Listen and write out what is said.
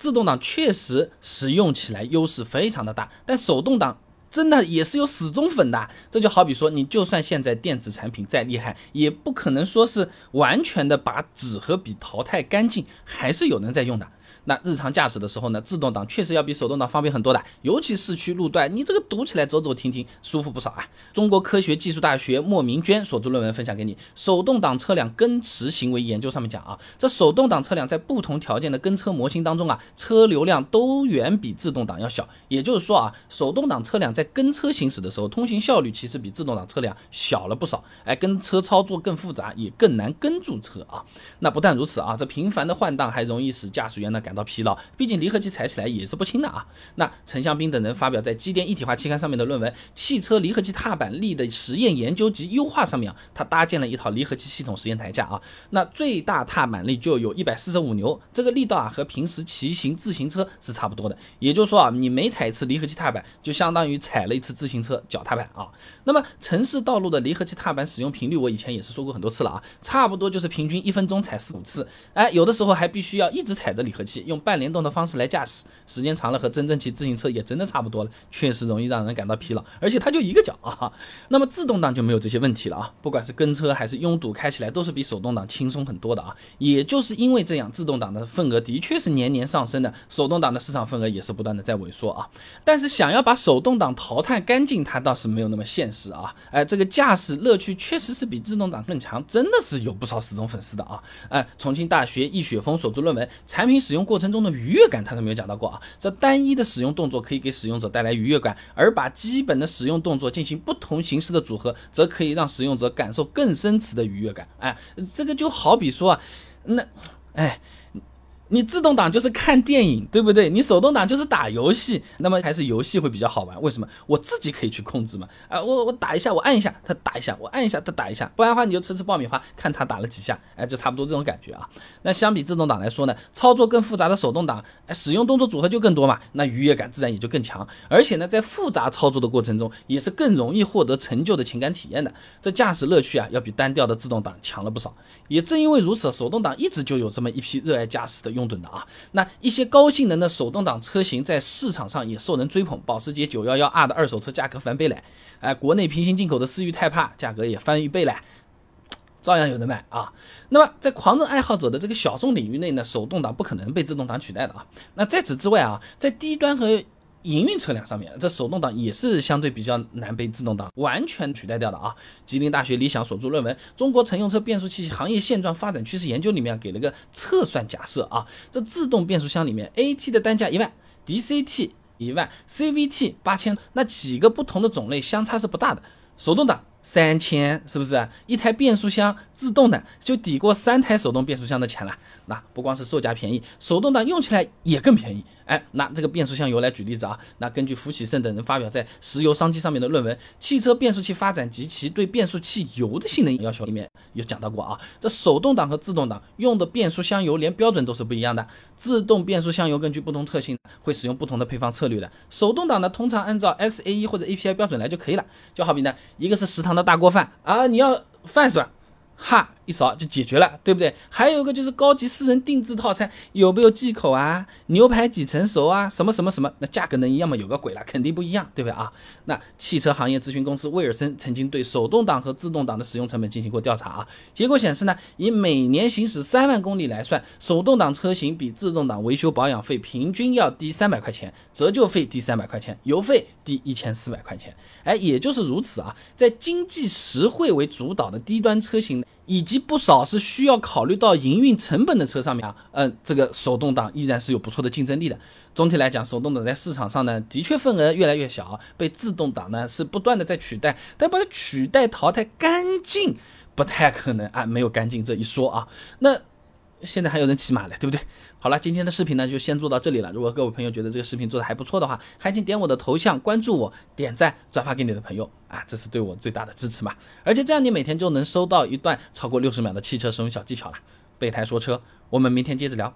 自动挡确实使用起来优势非常的大，但手动挡。真的也是有死忠粉的，这就好比说，你就算现在电子产品再厉害，也不可能说是完全的把纸和笔淘汰干净，还是有人在用的。那日常驾驶的时候呢，自动挡确实要比手动挡方便很多的，尤其市区路段，你这个堵起来走走停停，舒服不少啊。中国科学技术大学莫明娟所著论文分享给你，《手动挡车辆跟驰行为研究》上面讲啊，这手动挡车辆在不同条件的跟车模型当中啊，车流量都远比自动挡要小。也就是说啊，手动挡车辆在跟车行驶的时候，通行效率其实比自动挡车辆小了不少。哎，跟车操作更复杂，也更难跟住车啊。那不但如此啊，这频繁的换挡还容易使驾驶员呢感。感到疲劳，毕竟离合器踩起来也是不轻的啊。那陈向斌等人发表在《机电一体化》期刊上面的论文《汽车离合器踏板力的实验研究及优化》上面啊，他搭建了一套离合器系统实验台架啊。那最大踏板力就有一百四十五牛，这个力道啊和平时骑行自行车是差不多的。也就是说啊，你每踩一次离合器踏板，就相当于踩了一次自行车脚踏板啊。那么城市道路的离合器踏板使用频率，我以前也是说过很多次了啊，差不多就是平均一分钟踩四五次。哎，有的时候还必须要一直踩着离合器。用半联动的方式来驾驶，时间长了和真正骑自行车也真的差不多了，确实容易让人感到疲劳。而且它就一个脚啊，那么自动挡就没有这些问题了啊，不管是跟车还是拥堵，开起来都是比手动挡轻松很多的啊。也就是因为这样，自动挡的份额的确是年年上升的，手动挡的市场份额也是不断的在萎缩啊。但是想要把手动挡淘汰干净，它倒是没有那么现实啊。哎，这个驾驶乐趣确实是比自动挡更强，真的是有不少死忠粉丝的啊。哎，重庆大学易雪峰所著论文《产品使用过程中的愉悦感，他是没有讲到过啊。这单一的使用动作可以给使用者带来愉悦感，而把基本的使用动作进行不同形式的组合，则可以让使用者感受更深层次的愉悦感。哎，这个就好比说啊，那，哎。你自动挡就是看电影，对不对？你手动挡就是打游戏，那么还是游戏会比较好玩。为什么？我自己可以去控制嘛。啊，我我打一下，我按一下，它打一下，我按一下，它打一下。不然的话，你就吃吃爆米花，看它打了几下，哎，就差不多这种感觉啊。那相比自动挡来说呢，操作更复杂的手动挡，哎，使用动作组合就更多嘛，那愉悦感自然也就更强。而且呢，在复杂操作的过程中，也是更容易获得成就的情感体验的。这驾驶乐趣啊，要比单调的自动挡强了不少。也正因为如此，手动挡一直就有这么一批热爱驾驶的用中等的啊。那一些高性能的手动挡车型在市场上也受人追捧，保时捷 911R 的二手车价格翻倍了，哎，国内平行进口的思域泰帕价格也翻一倍了，照样有人买啊。那么在狂热爱好者的这个小众领域内呢，手动挡不可能被自动挡取代的啊。那在此之外啊，在低端和营运车辆上面，这手动挡也是相对比较难被自动挡完全取代掉的啊。吉林大学理想所著论文《中国乘用车变速器行业现状发展趋势研究》里面给了个测算假设啊，这自动变速箱里面，AT 的单价一万，DCT 一万，CVT 八千，那几个不同的种类相差是不大的。手动挡三千，是不是一台变速箱自动的就抵过三台手动变速箱的钱了？那不光是售价便宜，手动挡用起来也更便宜。哎，拿这个变速箱油来举例子啊，那根据福启胜等人发表在《石油商机》上面的论文《汽车变速器发展及其对变速器油的性能要求》里面有讲到过啊，这手动挡和自动挡用的变速箱油连标准都是不一样的。自动变速箱油根据不同特性会使用不同的配方策略的，手动挡呢通常按照 SAE 或者 API 标准来就可以了。就好比呢，一个是食堂堂的大锅饭啊，你要饭是吧？哈。一扫就解决了，对不对？还有一个就是高级私人定制套餐，有没有忌口啊？牛排几成熟啊？什么什么什么？那价格能一样吗？有个鬼了，肯定不一样，对不对啊？那汽车行业咨询公司威尔森曾经对手动挡和自动挡的使用成本进行过调查啊，结果显示呢，以每年行驶三万公里来算，手动挡车型比自动挡维修保养费平均要低三百块钱，折旧费低三百块钱，油费低一千四百块钱。哎，也就是如此啊，在经济实惠为主导的低端车型以及不少是需要考虑到营运成本的车上面啊，嗯，这个手动挡依然是有不错的竞争力的。总体来讲，手动挡在市场上呢，的确份额越来越小，被自动挡呢是不断的在取代，但把它取代淘汰干净不太可能啊，没有干净这一说啊。那。现在还有人骑马嘞，对不对？好了，今天的视频呢就先做到这里了。如果各位朋友觉得这个视频做的还不错的话，还请点我的头像关注我，点赞转发给你的朋友啊，这是对我最大的支持嘛。而且这样你每天就能收到一段超过六十秒的汽车使用小技巧了。备胎说车，我们明天接着聊。